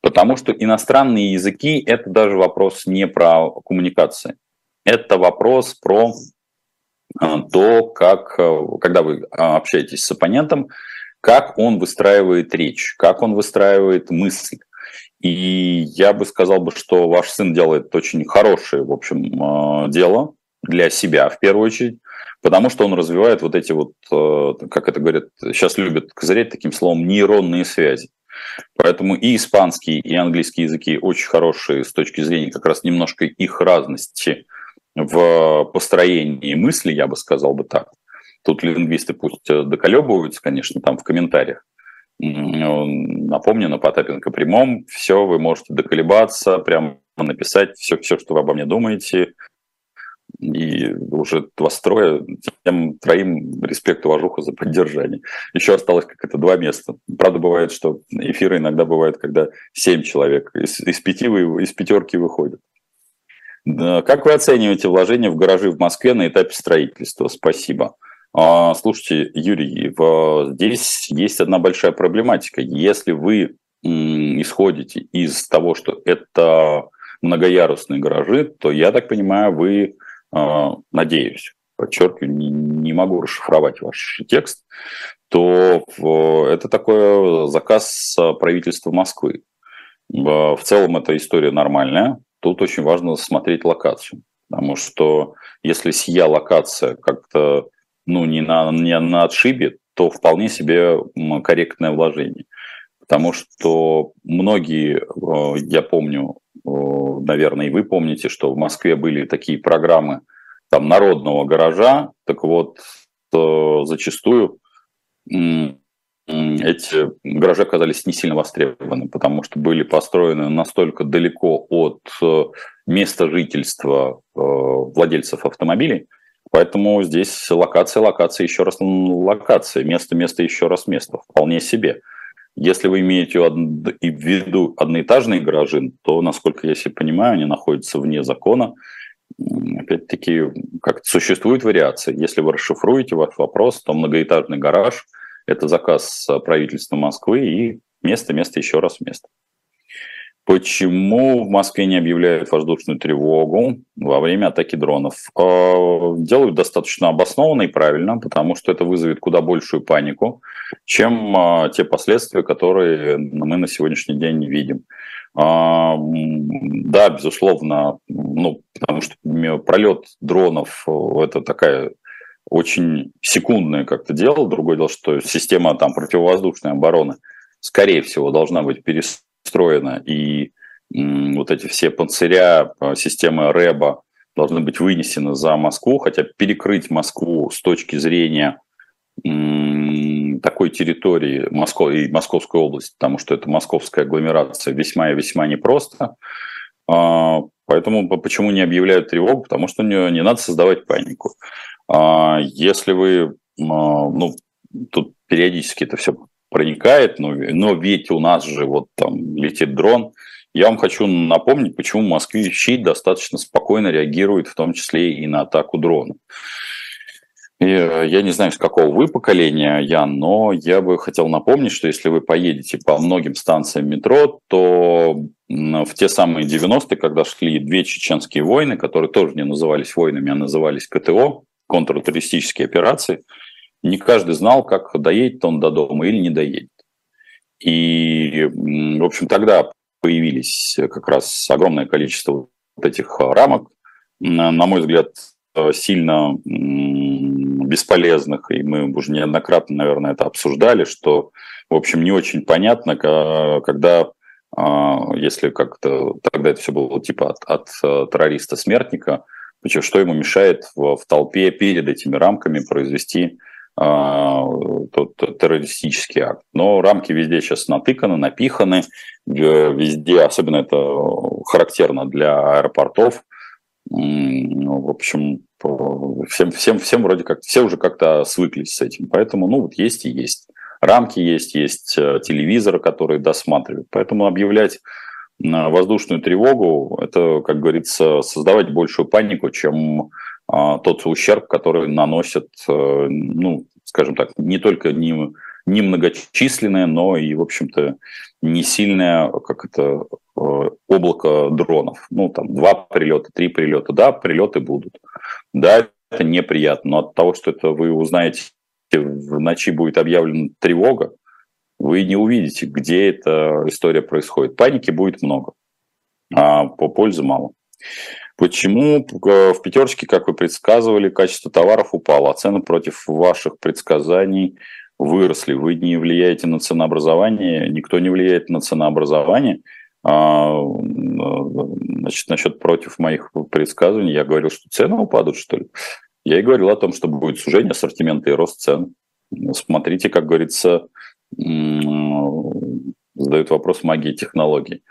потому что иностранные языки – это даже вопрос не про коммуникации. Это вопрос про э, то, как, э, когда вы общаетесь с оппонентом, как он выстраивает речь, как он выстраивает мысль. И я бы сказал бы, что ваш сын делает очень хорошее, в общем, э, дело для себя в первую очередь, потому что он развивает вот эти вот, э, как это говорят, сейчас любят козырять таким словом, нейронные связи. Поэтому и испанский, и английский языки очень хорошие с точки зрения как раз немножко их разности в построении мысли, я бы сказал бы так. Тут лингвисты пусть доколебываются, конечно, там в комментариях. Напомню, на Потапенко прямом все, вы можете доколебаться, прямо написать все, все, что вы обо мне думаете. И уже вас трое, тем троим респект, уважуха за поддержание. Еще осталось как это два места. Правда, бывает, что эфиры иногда бывают, когда семь человек из, из, пяти, из пятерки выходят. Как вы оцениваете вложение в гаражи в Москве на этапе строительства? Спасибо. А, слушайте, Юрий, здесь есть одна большая проблематика. Если вы исходите из того, что это многоярусные гаражи, то, я так понимаю, вы, а, надеюсь, подчеркиваю, не, могу расшифровать ваш текст, то это такой заказ правительства Москвы. В целом эта история нормальная. Тут очень важно смотреть локацию. Потому что если сия локация как-то ну, не на, не на отшибе, то вполне себе корректное вложение. Потому что многие, э, я помню, э, наверное, и вы помните, что в Москве были такие программы там народного гаража, так вот, э, зачастую эти гаражи оказались не сильно востребованы, потому что были построены настолько далеко от места жительства владельцев автомобилей, поэтому здесь локация, локация, еще раз локация, место, место, еще раз место, вполне себе. Если вы имеете в виду одноэтажные гаражи, то, насколько я себе понимаю, они находятся вне закона. Опять-таки, как существует вариация. Если вы расшифруете ваш вопрос, то многоэтажный гараж – это заказ правительства Москвы и место, место, еще раз место. Почему в Москве не объявляют воздушную тревогу во время атаки дронов? А, делают достаточно обоснованно и правильно, потому что это вызовет куда большую панику, чем а, те последствия, которые мы на сегодняшний день не видим. А, да, безусловно, ну, потому что пролет дронов – это такая очень секундное как-то дело. Другое дело, что система там, противовоздушной обороны, скорее всего, должна быть перестроена устроена, и вот эти все панциря а, системы РЭБа должны быть вынесены за Москву, хотя перекрыть Москву с точки зрения такой территории Москвы и Московской области, потому что это московская агломерация, весьма и весьма непросто. А, поэтому почему не объявляют тревогу? Потому что не, не надо создавать панику. А, если вы, ну, тут периодически это все проникает, но, но ведь у нас же вот там летит дрон. Я вам хочу напомнить, почему москвичи достаточно спокойно реагируют, в том числе и на атаку дрона. И э, я не знаю, с какого вы поколения, Ян, но я бы хотел напомнить, что если вы поедете по многим станциям метро, то в те самые 90-е, когда шли две чеченские войны, которые тоже не назывались войнами, а назывались КТО, контртеррористические операции – не каждый знал, как доедет он до дома или не доедет. И, в общем, тогда появились как раз огромное количество вот этих рамок, на мой взгляд, сильно бесполезных, и мы уже неоднократно, наверное, это обсуждали, что, в общем, не очень понятно, когда, а, если как-то тогда это все было типа от, от э, террориста-смертника, что ему мешает в, в толпе перед этими рамками произвести тот террористический акт. Но рамки везде сейчас натыканы, напиханы, везде, особенно это характерно для аэропортов. Ну, в общем, всем, всем, всем вроде как, все уже как-то свыклись с этим. Поэтому, ну, вот есть и есть. Рамки есть, есть э, телевизоры, которые досматривают. Поэтому объявлять э, воздушную тревогу, это, как говорится, создавать большую панику, чем а, тот ущерб, который наносят, э, ну, скажем так, не только не, не многочисленное, но и, в общем-то, не сильное, как это, э, облако дронов. Ну, там, два прилета, три прилета. Да, прилеты будут. Да, это неприятно, но от того, что это вы узнаете, в ночи будет объявлена тревога, вы не увидите, где эта история происходит. Паники будет много, а по пользы мало. Почему э, в пятерочке, как вы предсказывали, качество товаров упало, а цены против ваших предсказаний выросли? Вы не влияете на ценообразование, никто не влияет на ценообразование. А, значит, насчет против моих предсказываний я говорил, что цены упадут, что ли? Я и говорил о том, что будет сужение ассортимента и рост цен. Смотрите, как говорится, задают вопрос магии технологий.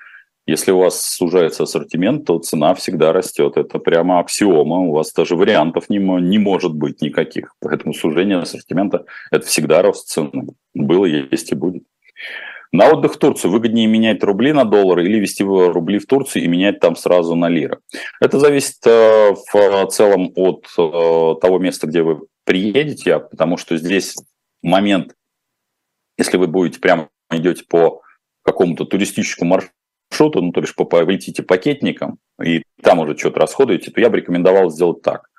Если у вас сужается ассортимент, то цена всегда растет. Это прямо аксиома. У вас даже вариантов не, не может быть никаких. Поэтому сужение ассортимента – это всегда рост цены. Было, есть и будет. На отдых в Турцию выгоднее менять рубли на доллары или вести рубли в Турцию и менять там сразу на лиры. Это зависит э, в целом от э, того места, где вы приедете, потому что здесь момент, если вы будете прямо идете по какому-то туристическому маршруту, маршруту, ну, то бишь по, полетите пакетникам, и там уже что-то расходуете, то я бы рекомендовал сделать так.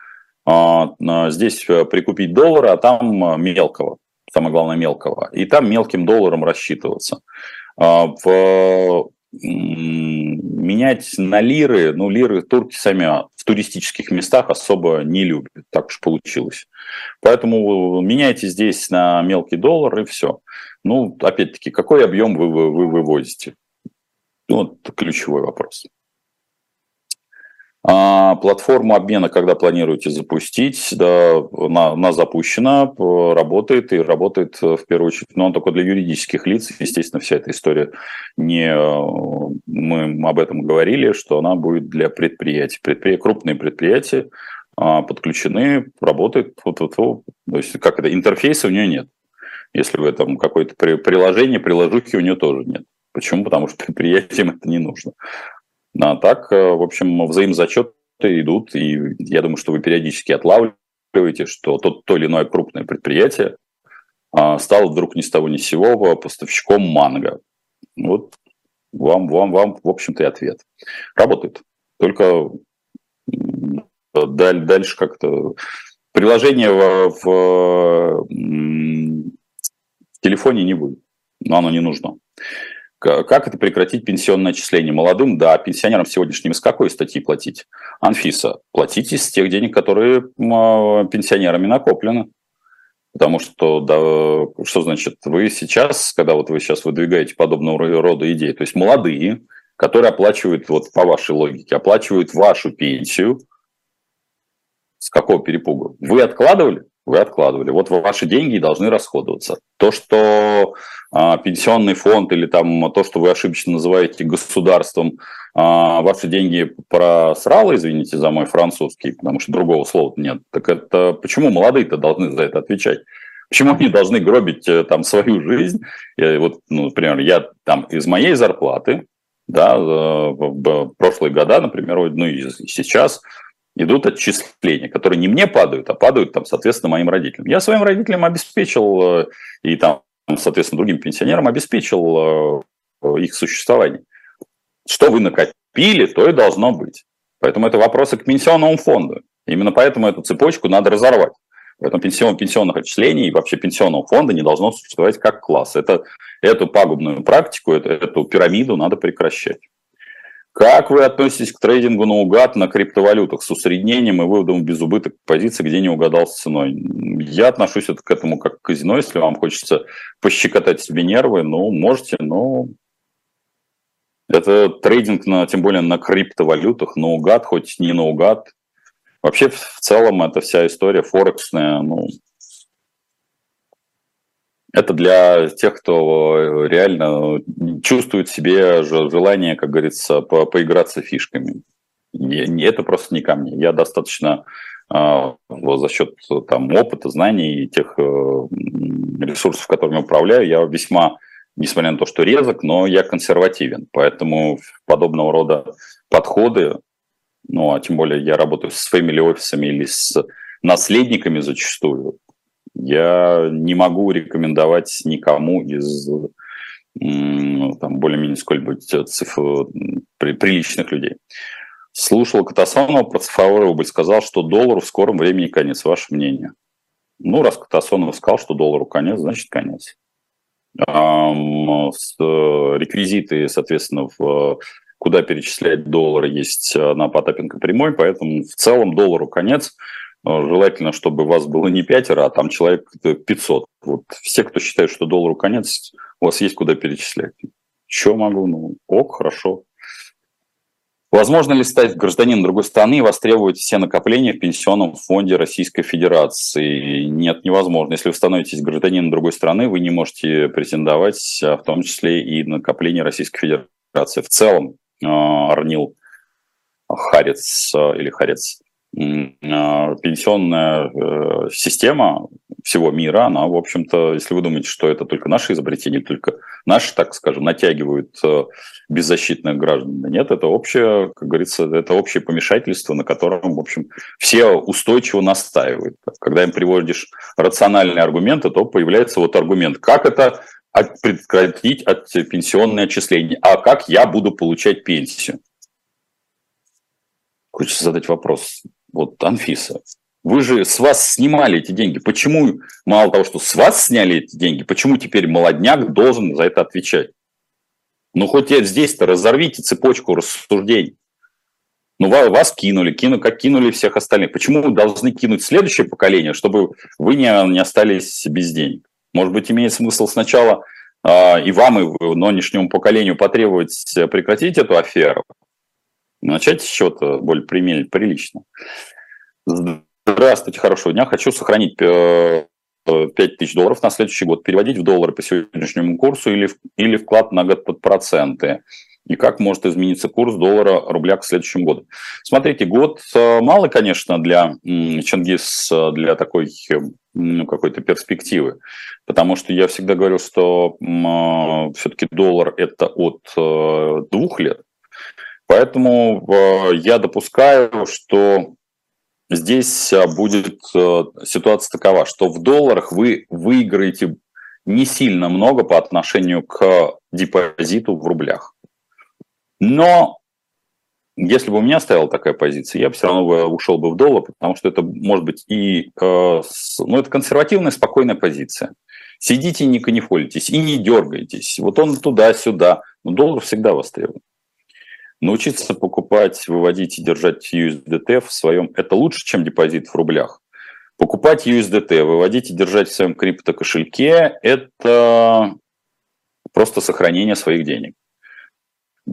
А, здесь э, прикупить доллары, а там э, мелкого, самое главное мелкого, и там мелким долларом рассчитываться. А, в менять на лиры, ну, лиры турки сами в туристических местах особо не любят, так уж получилось. Поэтому меняйте здесь на мелкий доллар и все. Ну, опять-таки, какой объем вы, вы, вы вывозите? Ну, вот ключевой вопрос. А платформу обмена, когда планируете запустить, да, она, она запущена, работает и работает в первую очередь, но он только для юридических лиц. Естественно, вся эта история не мы об этом говорили, что она будет для предприятий. Предприятия, крупные предприятия а, подключены, работает. Вот, вот, вот, то есть как это интерфейса у нее нет. Если в этом какое-то приложение, приложухи у нее тоже нет. Почему? Потому что предприятиям это не нужно. А так, э, в общем, взаимозачеты идут, и я думаю, что вы периодически отлавливаете, что тот, то или иное крупное предприятие а, стало вдруг ни с того ни с сего поставщиком манго. Вот вам, вам, вам, в общем-то, и ответ. Работает. Только дальше как-то приложение в, в, в телефоне не будет, но оно не нужно. Как это прекратить пенсионное отчисление? Молодым, да, пенсионерам сегодняшним с какой статьи платить? Анфиса, платите с тех денег, которые а, пенсионерами накоплены. Потому что, да, что значит, вы сейчас, когда вот вы сейчас выдвигаете подобного рода идеи, то есть молодые, которые оплачивают, вот по вашей логике, оплачивают вашу пенсию, с какого перепугу? Вы откладывали? Вы откладывали. Вот ваши деньги должны расходоваться. То, что а, пенсионный фонд или там то, что вы ошибочно называете государством, а, ваши деньги просрало, извините за мой французский, потому что другого слова нет. Так это почему молодые-то должны за это отвечать? Почему они должны гробить э, там свою жизнь? Я, вот, ну, например, я там из моей зарплаты, да, в прошлые года, например, ну и сейчас идут отчисления, которые не мне падают, а падают, там, соответственно, моим родителям. Я своим родителям обеспечил э, и там соответственно, другим пенсионерам обеспечил э, их существование. Что вы накопили, то и должно быть. Поэтому это вопросы к пенсионному фонду. Именно поэтому эту цепочку надо разорвать. Поэтому пенсион, пенсионных отчислений и вообще пенсионного фонда не должно существовать как класс. Это, эту пагубную практику, эту, эту пирамиду надо прекращать. Как вы относитесь к трейдингу наугад на криптовалютах с усреднением и выводом без убыток позиции, где не угадал с ценой? Я отношусь к этому как к казино, если вам хочется пощекотать себе нервы, ну, можете, но это трейдинг, на, тем более на криптовалютах, наугад, хоть не наугад. Вообще, в целом, эта вся история форексная, ну, это для тех, кто реально чувствует в себе желание, как говорится, по поиграться фишками. Это просто не ко мне. Я достаточно а, за счет там, опыта, знаний и тех э, ресурсов, которыми управляю, я весьма, несмотря на то, что резок, но я консервативен. Поэтому подобного рода подходы, ну, а тем более я работаю с family офисами или с наследниками зачастую, я не могу рекомендовать никому из там, более-менее сколько-нибудь цифр, при, приличных людей. Слушал Катасонова про цифровой рубль, сказал, что доллару в скором времени конец. Ваше мнение? Ну, раз Катасонов сказал, что доллару конец, значит конец. Реквизиты, соответственно, в куда перечислять доллары есть на Потапенко прямой, поэтому в целом доллару конец. Э, желательно, чтобы вас было не пятеро, а там человек 500. Вот все, кто считает, что доллару конец, у вас есть куда перечислять. Что могу? Ну, ок, хорошо. Возможно ли стать гражданином другой страны и востребовать все накопления в Пенсионном фонде Российской Федерации? Нет, невозможно. Если вы становитесь гражданином другой страны, вы не можете претендовать, а в том числе и накопления Российской Федерации. В целом, э, Арнил Харец э, или Харец а, пенсионная э, система всего мира, она, в общем-то, если вы думаете, что это только наши изобретения, только наши, так скажем, натягивают э, беззащитных граждан, нет, это общее, как говорится, это общее помешательство, на котором, в общем, все устойчиво настаивают. Когда им приводишь рациональные аргументы, то появляется вот аргумент, как это прекратить от пенсионное отчисление, а как я буду получать пенсию? Хочется задать вопрос, вот, Анфиса, вы же с вас снимали эти деньги. Почему, мало того, что с вас сняли эти деньги, почему теперь молодняк должен за это отвечать? Ну, хоть здесь-то разорвите цепочку рассуждений. Ну, вас кинули, кину, как кинули всех остальных. Почему вы должны кинуть следующее поколение, чтобы вы не, не остались без денег? Может быть, имеет смысл сначала э, и вам, и нынешнему поколению потребовать прекратить эту аферу, начать с чего-то более прилично. Здравствуйте, хорошего дня. Хочу сохранить 5 э, тысяч долларов на следующий год, переводить в доллары по сегодняшнему курсу или, или вклад на год под проценты и как может измениться курс доллара рубля к следующему году. Смотрите, год э, малый, конечно, для Чингис, для такой ну, какой-то перспективы, потому что я всегда говорю, что э, все-таки доллар это от двух лет, поэтому я допускаю, что здесь будет ситуация такова, что в долларах вы выиграете не сильно много по отношению к депозиту в рублях. Но если бы у меня стояла такая позиция, я бы все равно ушел бы в доллар, потому что это может быть и... Э, ну, это консервативная, спокойная позиция. Сидите, не канифолитесь и не дергайтесь. Вот он туда-сюда. Но доллар всегда востребован. Научиться покупать, выводить и держать USDT в своем... Это лучше, чем депозит в рублях. Покупать USDT, выводить и держать в своем криптокошельке – это просто сохранение своих денег. Э,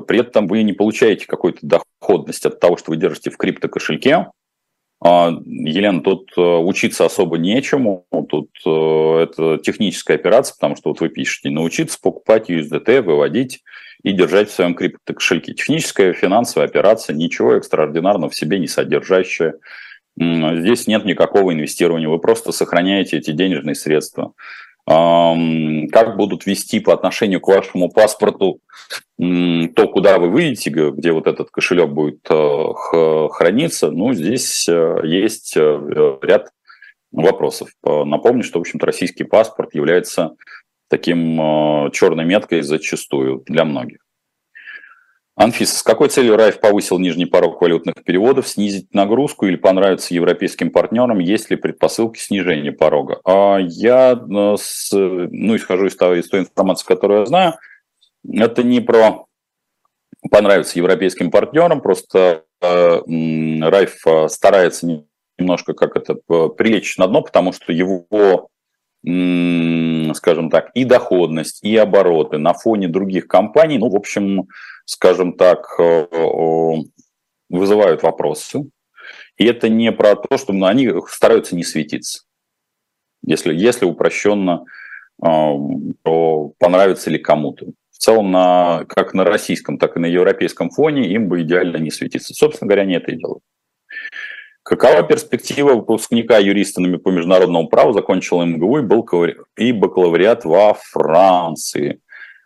при этом вы не получаете какую-то доходность от того, что вы держите в криптокошельке. А, Елена, тут э, учиться особо нечему, тут э, это техническая операция, потому что вот вы пишете, научиться покупать USDT, выводить и держать в своем криптокошельке. Техническая финансовая операция, ничего экстраординарного в себе не содержащая. Здесь нет никакого инвестирования, вы просто сохраняете эти денежные средства как будут вести по отношению к вашему паспорту то, куда вы выйдете, где вот этот кошелек будет э, храниться, ну, здесь э, есть э, ряд вопросов. Напомню, что, в общем-то, российский паспорт является таким черной меткой зачастую для многих. Анфиса, с какой целью Райф повысил нижний порог валютных переводов, снизить нагрузку или понравиться европейским партнерам, есть ли предпосылки снижения порога? А я, э, с, ну, исхожу из той, из той информации, которую я знаю, это не про понравиться европейским партнерам, просто э, Райф э, старается немножко как это прилечь на дно, потому что его скажем так, и доходность, и обороты на фоне других компаний, ну, в общем, скажем так, э, вызывают вопросы. И это не про то, что ну, они стараются не светиться. Если, если упрощенно, то понравится ли кому-то. В целом, на, как на российском, так и на европейском фоне им бы идеально не светиться. Собственно говоря, они это и делают. Какова перспектива выпускника юриста по международному праву, закончил МГУ и, был и бакалавриат во Франции?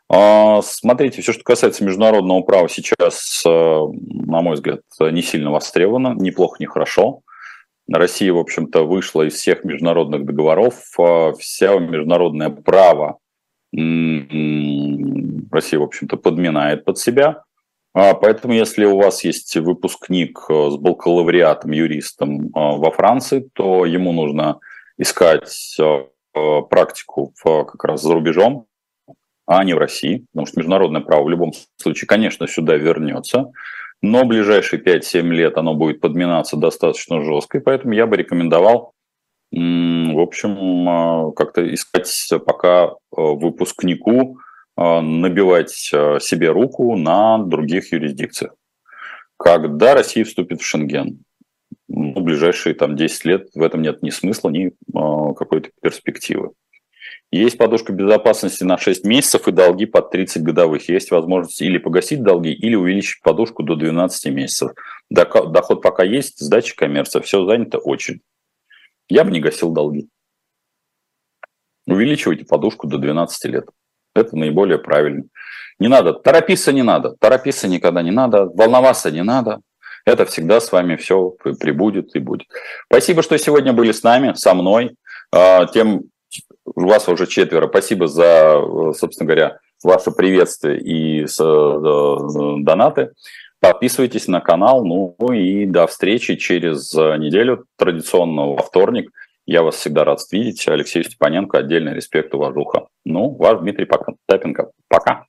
А, смотрите, все, что касается международного права, сейчас, э, на мой взгляд, не сильно востребовано, неплохо, не хорошо. Россия, в общем-то, вышла из всех международных договоров. А, вся международное право Россия, в общем-то, подминает под себя. А, поэтому, если у вас есть выпускник э, с бакалавриатом, юристом во Франции, то ему нужно искать э, практику как раз за рубежом, а не в России, потому что международное право в любом случае, конечно, сюда вернется, но ближайшие 5-7 лет оно будет подминаться достаточно жестко, и поэтому я бы рекомендовал, в общем, как-то искать пока выпускнику, набивать себе руку на других юрисдикциях. Когда Россия вступит в Шенген? Ну, ближайшие там, 10 лет в этом нет ни смысла, ни какой-то перспективы. Есть подушка безопасности на 6 месяцев и долги под 30 годовых. Есть возможность или погасить долги, или увеличить подушку до 12 месяцев. Доход пока есть, сдача коммерция, все занято очень. Я бы не гасил долги. Увеличивайте подушку до 12 лет. Это наиболее правильно. Не надо, торопиться не надо, торопиться никогда не надо, волноваться не надо. Это всегда с вами все прибудет и будет. Спасибо, что сегодня были с нами, со мной. А, тем у вас уже четверо. Спасибо за, собственно говоря, ваше приветствие и э, донаты. Подписывайтесь на канал. Ну и до встречи через неделю, традиционно во вторник. Я вас всегда рад видеть. Алексей Степаненко, отдельный респект, уважуха. Ну, ваш Дмитрий Потапенко. Пока.